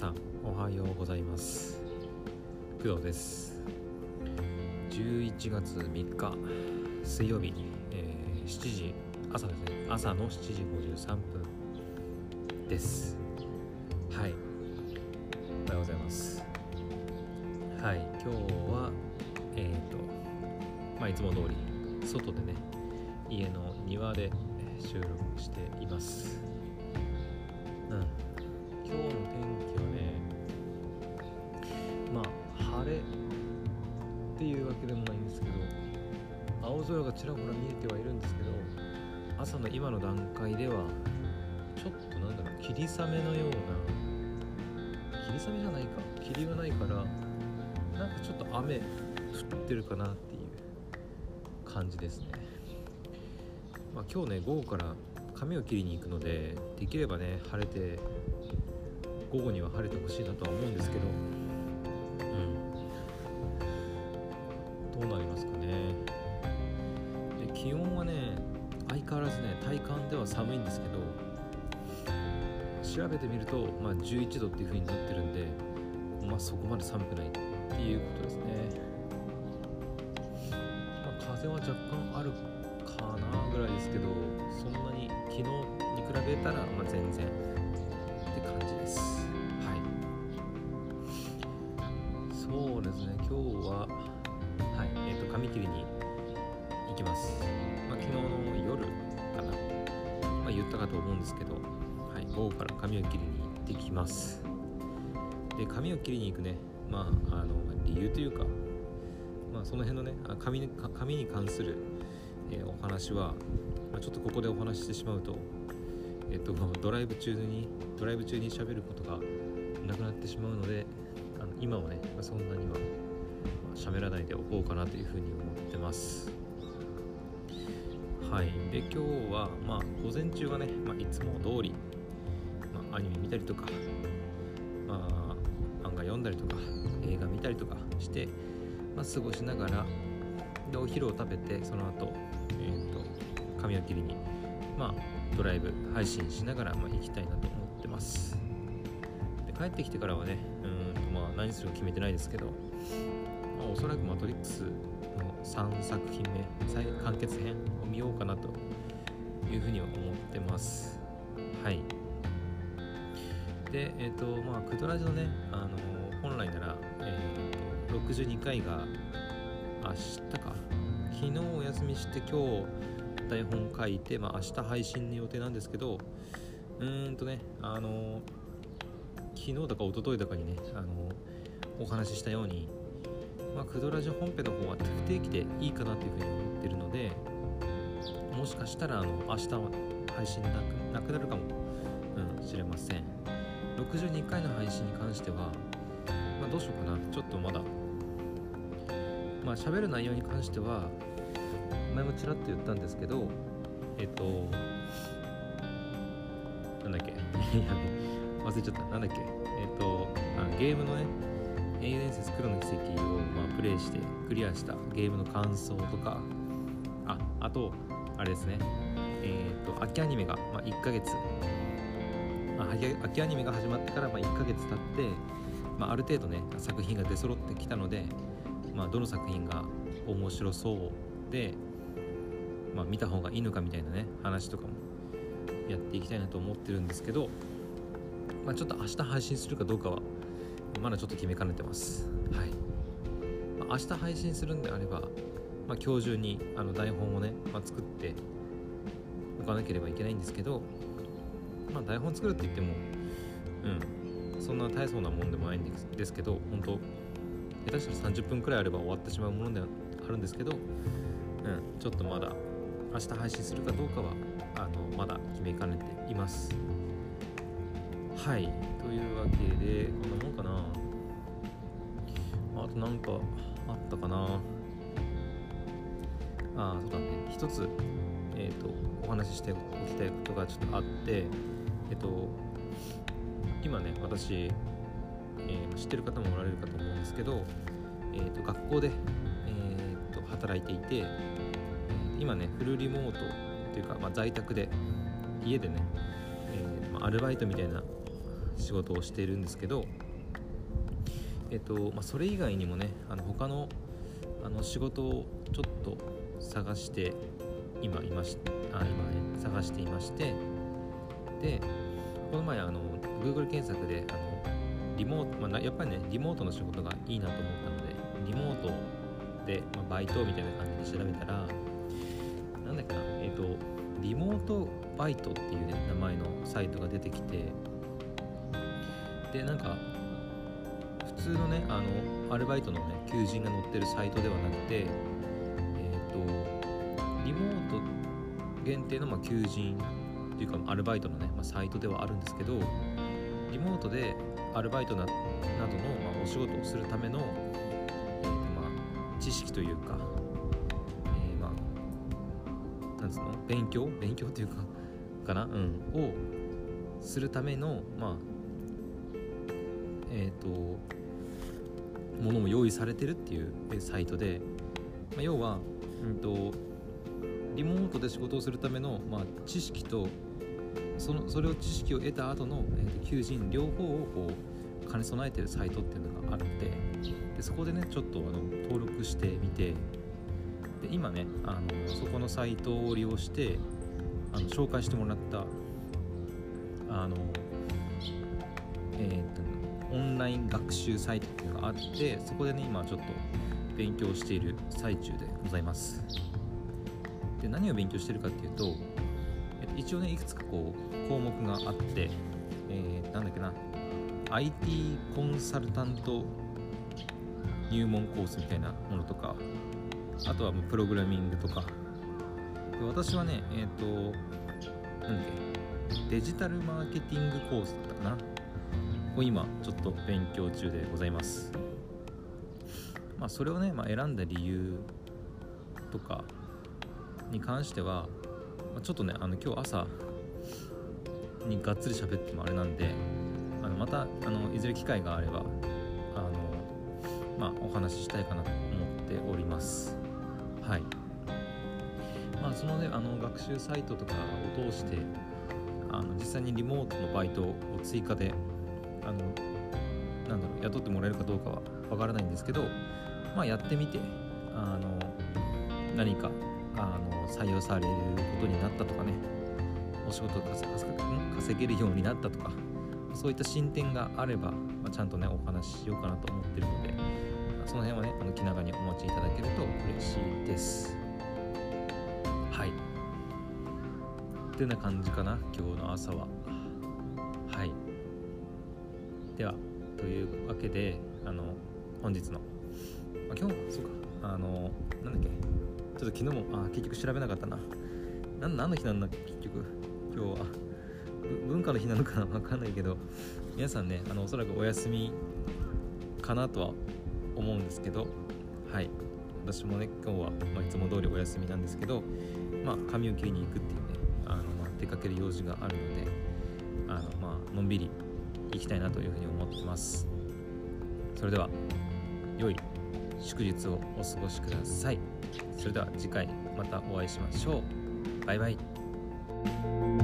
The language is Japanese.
さんおはようございます。工藤です。11月3日水曜日、えー、7時朝ですね。朝の7時53分です。はい。おはようございます。はい。今日はえっ、ー、とまあいつも通り外でね家の庭で収録しています。うん。今日のっていうわけでもないんですけど青空がちらほら見えてはいるんですけど朝の今の段階ではちょっとなんだろう霧雨のような霧雨じゃないか霧がないからなんかちょっと雨降ってるかなっていう感じですね、まあ、今日ね午後から髪を切りに行くのでできればね晴れて午後には晴れてほしいなとは思うんですけどうんどうなりますかね。で気温はね相変わらずね体感では寒いんですけど調べてみると、まあ、11度っていう風になってるんで、まあ、そこまで寒くないっていうことですね、まあ、風は若干あるかなぐらいですけどそんなに昨日に比べたら、まあ、全然って感じです。そうですね今日ははい。えーと、髪切りに行きます、まあ、昨日の夜かな、まあ、言ったかと思うんですけど、はい、午後から髪を切りに行ってきます。で髪を切りに行くね。まああの理由というかまあその辺のね髪髪に関する、えー、お話は、まあ、ちょっとここでお話ししてしまうとえっとドライブ中にドライブ中に喋ることがなくなってしまうのであの今はねそんなには喋らないでおこうかなというふうに思ってます。はい。で今日はまあ午前中はね、まあ、いつも通り、まあ、アニメ見たりとかまあ漫画読んだりとか映画見たりとかして、まあ、過ごしながらでお昼を食べてその後えっ、ー、と髪を切りにまあドライブ配信しながら、まあ、行きたいなと思ってます。で帰ってきてからはねうん、まあ何するか決めてないですけど、まあ、おそらくマトリックスの3作品目完結編を見ようかなというふうには思ってます。はい。でえっ、ー、とまあクドラジのねあの本来なら、えー、62回が明日か。昨日お休みして今日台本書いて、まあ、明日配信の予定なんですけどうーんとねあの昨日だか一昨日だかにねあのお話ししたように、まあ、クドラジ本編の方は不定期でいいかなというふうに思ってるのでもしかしたらあの明日は配信なくなくなるかも、うん、しれません。62回の配信に関しては、まあ、どうしようかな。ちょっとまだ。まあ喋る内容に関しては前もちらっと言ったんですけどえっとなんだっけ。やべ忘れちゃった。なんだっけ。えっとあゲームのね永遠伝説黒の奇跡を、まあ、プレイしてクリアしたゲームの感想とかああとあれですね。えっ、ー、と秋アニメが、まあ、1ヶ月、まあ、秋アニメが始まってから、まあ、1ヶ月経って、まあ、ある程度ね作品が出揃ってきたので、まあ、どの作品が面白そうで、まあ、見た方がいいのかみたいなね話とかもやっていきたいなと思ってるんですけど、まあ、ちょっと明日配信するかどうかはまだちょっと決めかねてます。はい。まあ、明日配信するんであれば、まあ、今日中にあの台本をね、まあ、作っておかなければいけないんですけど、まあ、台本作るって言っても、うん、そんな大層なもんでもないんですけど、本当下手したら30分くらいあれば終わってしまうものではあるんですけど、うん、ちょっとまだ明日配信するかどうかはあのまだ決めかねています。はい。というわけでこんなもんかな。あとなんかあったかな。あそうだね。一つえっ、ー、とお話ししておきたいことがちょっとあってえっ、ー、と今ね私、えー、知ってる方もおられるかと思うんですけど、えーと、学校で、えーと、働いていて今ねフルリモートっていうか、まあ、在宅で家でね、えーまあ、アルバイトみたいな仕事をしているんですけど、えっとまあ、それ以外にもねあの他のあの仕事をちょっと探して今いましあ今ね探していましてでこの前あの Google 検索であのリモート、まあ、やっぱりねリモートの仕事がいいなと思ったのでリモートで、まあ、バイトみたいな感じで調べたらなんだっけなえっ、とリモートバイトっていう、ね、名前のサイトが出てきてでなんか普通のねあのアルバイトのね求人が載ってるサイトではなくてえっ、ー、とリモート限定のまあ求人っていうかアルバイトのね、まあ、サイトではあるんですけどリモートでアルバイトななどの、まあ、お仕事をするための、えーとまあ、知識というか、えー、まあなんつうの？勉強？勉強というかかな、うん、をするためのまあえ、ー、とものも用意されてるっていうサイトで、まあ、要は、うんと、リモートで仕事をするための、まあ、知識とそのそれを知識を得た後の、えー、求人両方をこう兼ね備えてるサイトっていうのがあってでそこでねちょっとあの登録してみてで今ねあのそこのサイトを利用してあの紹介してもらったあのえー、っとオンライン学習サイトっていうのがあってそこでね今ちょっと勉強している最中でございます。で何を勉強してるかっていうと一応ねいくつかこう項目があって、えー、なんだっけな IT コンサルタント入門コースみたいなものとかあとはもうプログラミングとか。で私はねえっ、ー、となんだっけデジタルマーケティングコースだったかな。を今ちょっと勉強中でございます。まあそれをね、まあ、選んだ理由とかに関してはまちょっとねあの今日朝にがっつり喋ってもあれなんであのまたあのいずれ機会があればあのまあお話ししたいかなと思っております。はい。まあそのねあの学習サイトとかを通してあの実際にリモートのバイトを追加であのなんだろう雇ってもらえるかどうかはわからないんですけどまあやってみてあの何かあの採用されることになったとかねお仕事を稼げるようになったとかそういった進展があれば、まあ、ちゃんとねお話ししようかなと思ってるのでその辺はねあの気長にお待ちいただけると嬉しいです。はい。ってな感じかな今日の朝は。ではというわけであの本日の、あ、今日そうかあのなんだっけちょっと昨日もあ結局調べなかったな。何の日なんだ結局。今日は文化の日なのかなわかんないけど皆さんねあのおそらくお休みかなとは思うんですけどはい。私もね今日は、まあ、いつも通りお休みなんですけどまあ髪を切りに行くっていうねあの、まあ、出かける用事があるのであのまあのんびり行きたいなというふうに思ってます。それでは良い祝日をお過ごしください。それでは次回またお会いしましょう。バイバイ。